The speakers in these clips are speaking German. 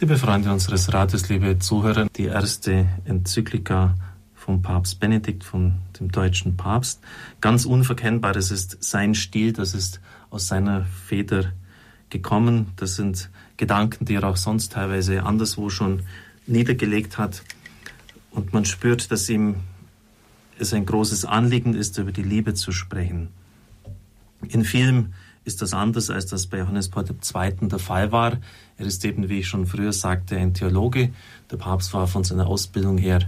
Liebe Freunde unseres Rates, liebe Zuhörer, die erste Enzyklika vom Papst Benedikt, von dem deutschen Papst. Ganz unverkennbar, das ist sein Stil, das ist aus seiner Feder gekommen. Das sind Gedanken, die er auch sonst teilweise anderswo schon niedergelegt hat. Und man spürt, dass ihm es ein großes Anliegen ist, über die Liebe zu sprechen. In vielem ist das anders, als das bei Johannes Paul II. der Fall war. Er ist eben, wie ich schon früher sagte, ein Theologe. Der Papst war von seiner Ausbildung her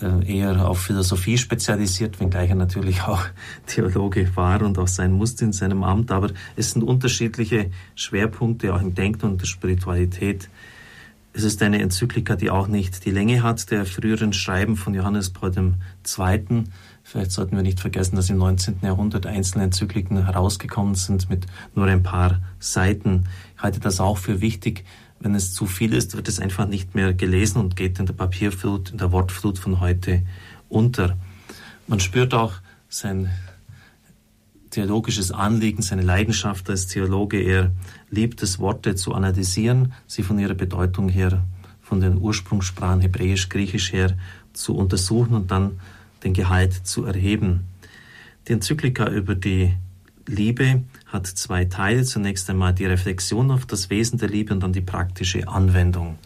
äh, eher auf Philosophie spezialisiert, wenngleich er natürlich auch Theologe war und auch sein musste in seinem Amt. Aber es sind unterschiedliche Schwerpunkte auch im Denken und der Spiritualität. Es ist eine Enzyklika, die auch nicht die Länge hat der früheren Schreiben von Johannes Paul II. Vielleicht sollten wir nicht vergessen, dass im 19. Jahrhundert einzelne Enzykliken herausgekommen sind mit nur ein paar Seiten. Ich halte das auch für wichtig. Wenn es zu viel ist, wird es einfach nicht mehr gelesen und geht in der Papierflut, in der Wortflut von heute unter. Man spürt auch sein theologisches Anliegen, seine Leidenschaft als Theologe. Er liebt es, Worte zu analysieren, sie von ihrer Bedeutung her, von den Ursprungssprachen Hebräisch, Griechisch her zu untersuchen und dann den Gehalt zu erheben. Die Enzyklika über die Liebe hat zwei Teile. Zunächst einmal die Reflexion auf das Wesen der Liebe und dann die praktische Anwendung.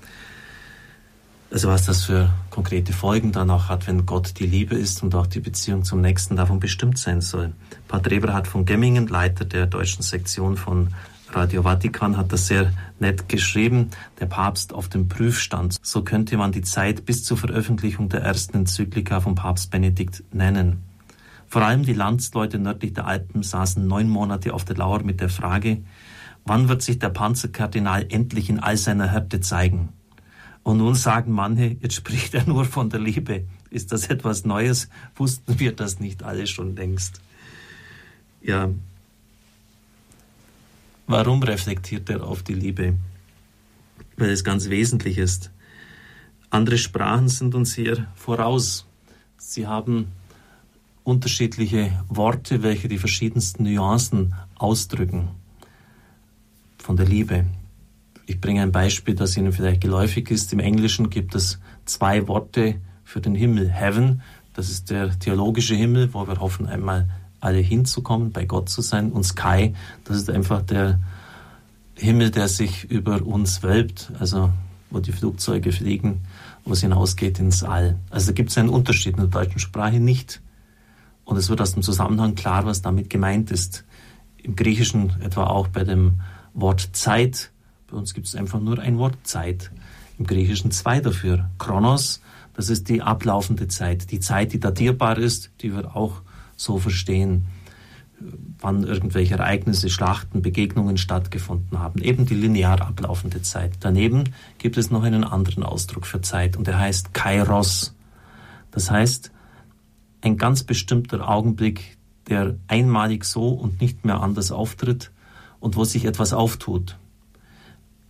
Also was das für konkrete Folgen dann auch hat, wenn Gott die Liebe ist und auch die Beziehung zum Nächsten davon bestimmt sein soll. Pater Eberhard von Gemmingen, Leiter der deutschen Sektion von Radio Vatikan, hat das sehr nett geschrieben. Der Papst auf dem Prüfstand. So könnte man die Zeit bis zur Veröffentlichung der ersten Enzyklika von Papst Benedikt nennen. Vor allem die Landsleute nördlich der Alpen saßen neun Monate auf der Lauer mit der Frage, wann wird sich der Panzerkardinal endlich in all seiner Härte zeigen? Und nun sagen manche, jetzt spricht er nur von der Liebe. Ist das etwas Neues? Wussten wir das nicht alle schon längst? Ja. Warum reflektiert er auf die Liebe? Weil es ganz wesentlich ist. Andere Sprachen sind uns hier voraus. Sie haben unterschiedliche Worte, welche die verschiedensten Nuancen ausdrücken von der Liebe. Ich bringe ein Beispiel, das Ihnen vielleicht geläufig ist. Im Englischen gibt es zwei Worte für den Himmel. Heaven, das ist der theologische Himmel, wo wir hoffen, einmal alle hinzukommen, bei Gott zu sein. Und Sky, das ist einfach der Himmel, der sich über uns wölbt, also wo die Flugzeuge fliegen, wo es hinausgeht ins All. Also da gibt es einen Unterschied in der deutschen Sprache nicht. Und es wird aus dem Zusammenhang klar, was damit gemeint ist. Im Griechischen etwa auch bei dem Wort Zeit. Bei uns gibt es einfach nur ein Wort Zeit. Im Griechischen zwei dafür. Chronos, das ist die ablaufende Zeit. Die Zeit, die datierbar ist, die wir auch so verstehen, wann irgendwelche Ereignisse, Schlachten, Begegnungen stattgefunden haben. Eben die linear ablaufende Zeit. Daneben gibt es noch einen anderen Ausdruck für Zeit und der heißt Kairos. Das heißt, ein ganz bestimmter Augenblick, der einmalig so und nicht mehr anders auftritt und wo sich etwas auftut.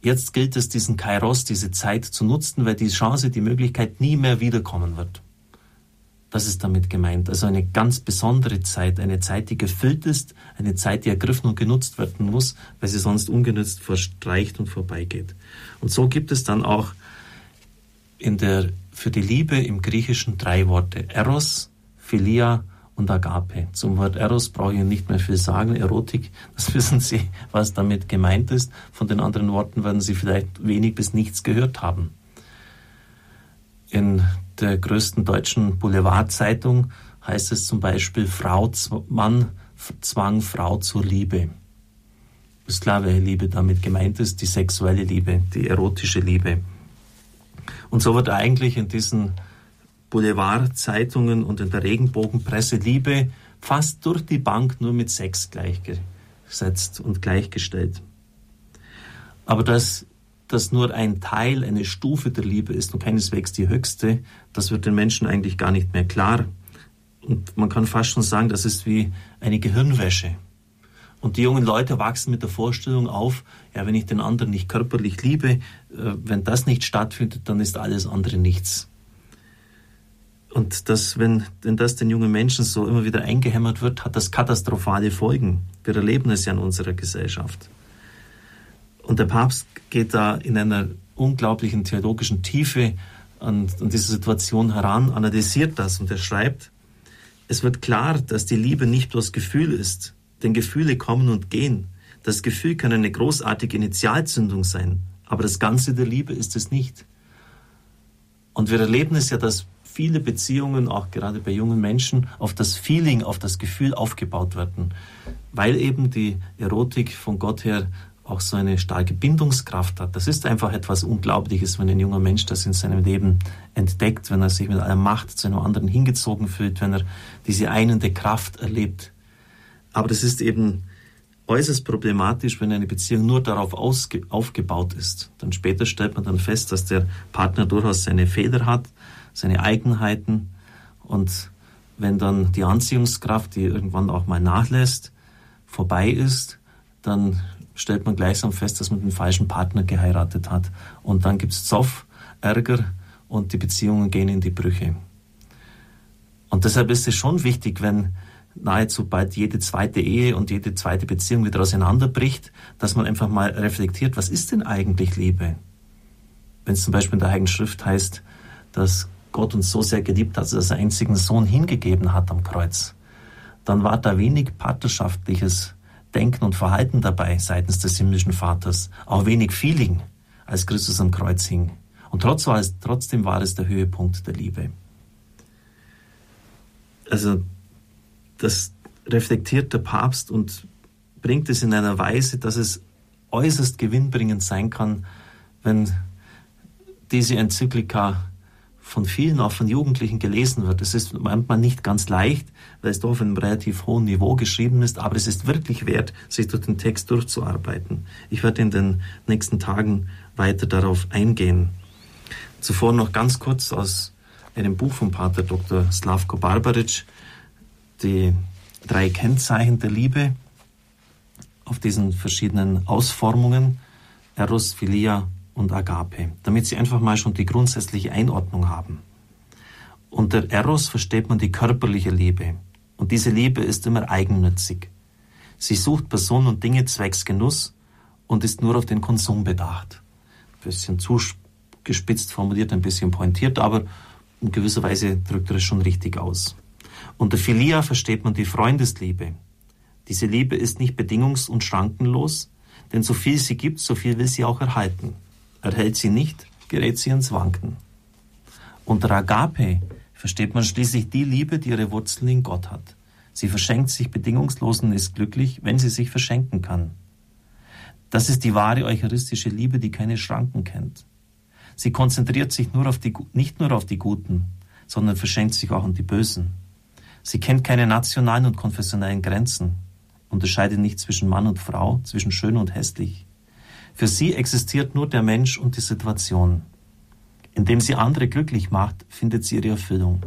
Jetzt gilt es, diesen Kairos, diese Zeit zu nutzen, weil die Chance, die Möglichkeit nie mehr wiederkommen wird. Das ist damit gemeint. Also eine ganz besondere Zeit, eine Zeit, die gefüllt ist, eine Zeit, die ergriffen und genutzt werden muss, weil sie sonst ungenützt verstreicht und vorbeigeht. Und so gibt es dann auch in der, für die Liebe im Griechischen drei Worte. Eros, Philia und Agape. Zum Wort Eros brauche ich nicht mehr viel sagen. Erotik, das wissen Sie, was damit gemeint ist. Von den anderen Worten werden Sie vielleicht wenig bis nichts gehört haben. In der größten deutschen Boulevardzeitung heißt es zum Beispiel, Frau, Mann zwang Frau zur Liebe. Ist klar, welche Liebe damit gemeint ist, die sexuelle Liebe, die erotische Liebe. Und so wird eigentlich in diesen Boulevardzeitungen und in der Regenbogenpresse Liebe fast durch die Bank nur mit Sex gleichgesetzt und gleichgestellt. Aber dass das nur ein Teil, eine Stufe der Liebe ist und keineswegs die höchste, das wird den Menschen eigentlich gar nicht mehr klar. Und man kann fast schon sagen, das ist wie eine Gehirnwäsche. Und die jungen Leute wachsen mit der Vorstellung auf, ja, wenn ich den anderen nicht körperlich liebe, äh, wenn das nicht stattfindet, dann ist alles andere nichts. Und das, wenn, wenn das den jungen Menschen so immer wieder eingehämmert wird, hat das katastrophale Folgen. Wir erleben es ja in unserer Gesellschaft. Und der Papst geht da in einer unglaublichen theologischen Tiefe an, an diese Situation heran, analysiert das und er schreibt, es wird klar, dass die Liebe nicht bloß Gefühl ist, denn Gefühle kommen und gehen. Das Gefühl kann eine großartige Initialzündung sein, aber das Ganze der Liebe ist es nicht. Und wir erleben es ja, dass viele Beziehungen, auch gerade bei jungen Menschen, auf das Feeling, auf das Gefühl aufgebaut werden, weil eben die Erotik von Gott her auch so eine starke Bindungskraft hat. Das ist einfach etwas Unglaubliches, wenn ein junger Mensch das in seinem Leben entdeckt, wenn er sich mit aller Macht zu einem anderen hingezogen fühlt, wenn er diese einende Kraft erlebt. Aber das ist eben äußerst problematisch, wenn eine Beziehung nur darauf aufgebaut ist. Dann später stellt man dann fest, dass der Partner durchaus seine Fehler hat, seine Eigenheiten und wenn dann die Anziehungskraft, die irgendwann auch mal nachlässt, vorbei ist, dann stellt man gleichsam fest, dass man den falschen Partner geheiratet hat. Und dann gibt es Zoff, Ärger und die Beziehungen gehen in die Brüche. Und deshalb ist es schon wichtig, wenn nahezu bald jede zweite Ehe und jede zweite Beziehung wieder auseinanderbricht, dass man einfach mal reflektiert, was ist denn eigentlich Liebe? Wenn es zum Beispiel in der Heiligen Schrift heißt, dass Gott uns so sehr geliebt hat, dass er seinen einzigen Sohn hingegeben hat am Kreuz, dann war da wenig partnerschaftliches Denken und Verhalten dabei seitens des himmlischen Vaters, auch wenig Feeling, als Christus am Kreuz hing. Und trotzdem war es der Höhepunkt der Liebe. Also das reflektiert der Papst und bringt es in einer Weise, dass es äußerst gewinnbringend sein kann, wenn diese Enzyklika von vielen, auch von Jugendlichen gelesen wird. Es ist manchmal nicht ganz leicht, weil es doch auf einem relativ hohen Niveau geschrieben ist, aber es ist wirklich wert, sich durch den Text durchzuarbeiten. Ich werde in den nächsten Tagen weiter darauf eingehen. Zuvor noch ganz kurz aus einem Buch von Pater Dr. Slavko Barbaric, die drei Kennzeichen der Liebe auf diesen verschiedenen Ausformungen, Eros, Philia und Agape, damit Sie einfach mal schon die grundsätzliche Einordnung haben. Unter Eros versteht man die körperliche Liebe. Und diese Liebe ist immer eigennützig. Sie sucht Personen und Dinge zwecks Genuss und ist nur auf den Konsum bedacht. Ein bisschen zugespitzt formuliert, ein bisschen pointiert, aber in gewisser Weise drückt er es schon richtig aus. Unter Philia versteht man die Freundesliebe. Diese Liebe ist nicht bedingungs- und schrankenlos, denn so viel sie gibt, so viel will sie auch erhalten. Erhält sie nicht, gerät sie ins Wanken. Unter Agape versteht man schließlich die Liebe, die ihre Wurzeln in Gott hat. Sie verschenkt sich bedingungslos und ist glücklich, wenn sie sich verschenken kann. Das ist die wahre eucharistische Liebe, die keine Schranken kennt. Sie konzentriert sich nur die, nicht nur auf die Guten, sondern verschenkt sich auch an die Bösen. Sie kennt keine nationalen und konfessionellen Grenzen, unterscheidet nicht zwischen Mann und Frau, zwischen schön und hässlich. Für sie existiert nur der Mensch und die Situation. Indem sie andere glücklich macht, findet sie ihre Erfüllung.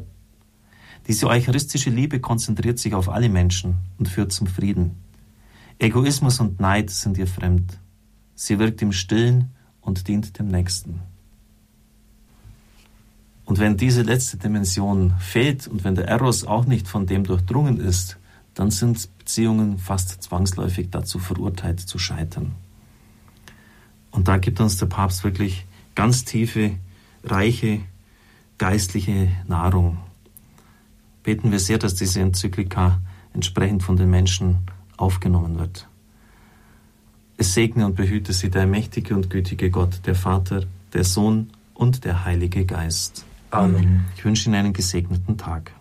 Diese eucharistische Liebe konzentriert sich auf alle Menschen und führt zum Frieden. Egoismus und Neid sind ihr fremd. Sie wirkt im Stillen und dient dem Nächsten. Und wenn diese letzte Dimension fehlt und wenn der Eros auch nicht von dem durchdrungen ist, dann sind Beziehungen fast zwangsläufig dazu verurteilt zu scheitern. Und da gibt uns der Papst wirklich ganz tiefe, reiche geistliche Nahrung. Beten wir sehr, dass diese Enzyklika entsprechend von den Menschen aufgenommen wird. Es segne und behüte sie der mächtige und gütige Gott, der Vater, der Sohn und der Heilige Geist. Amen. Ich wünsche Ihnen einen gesegneten Tag.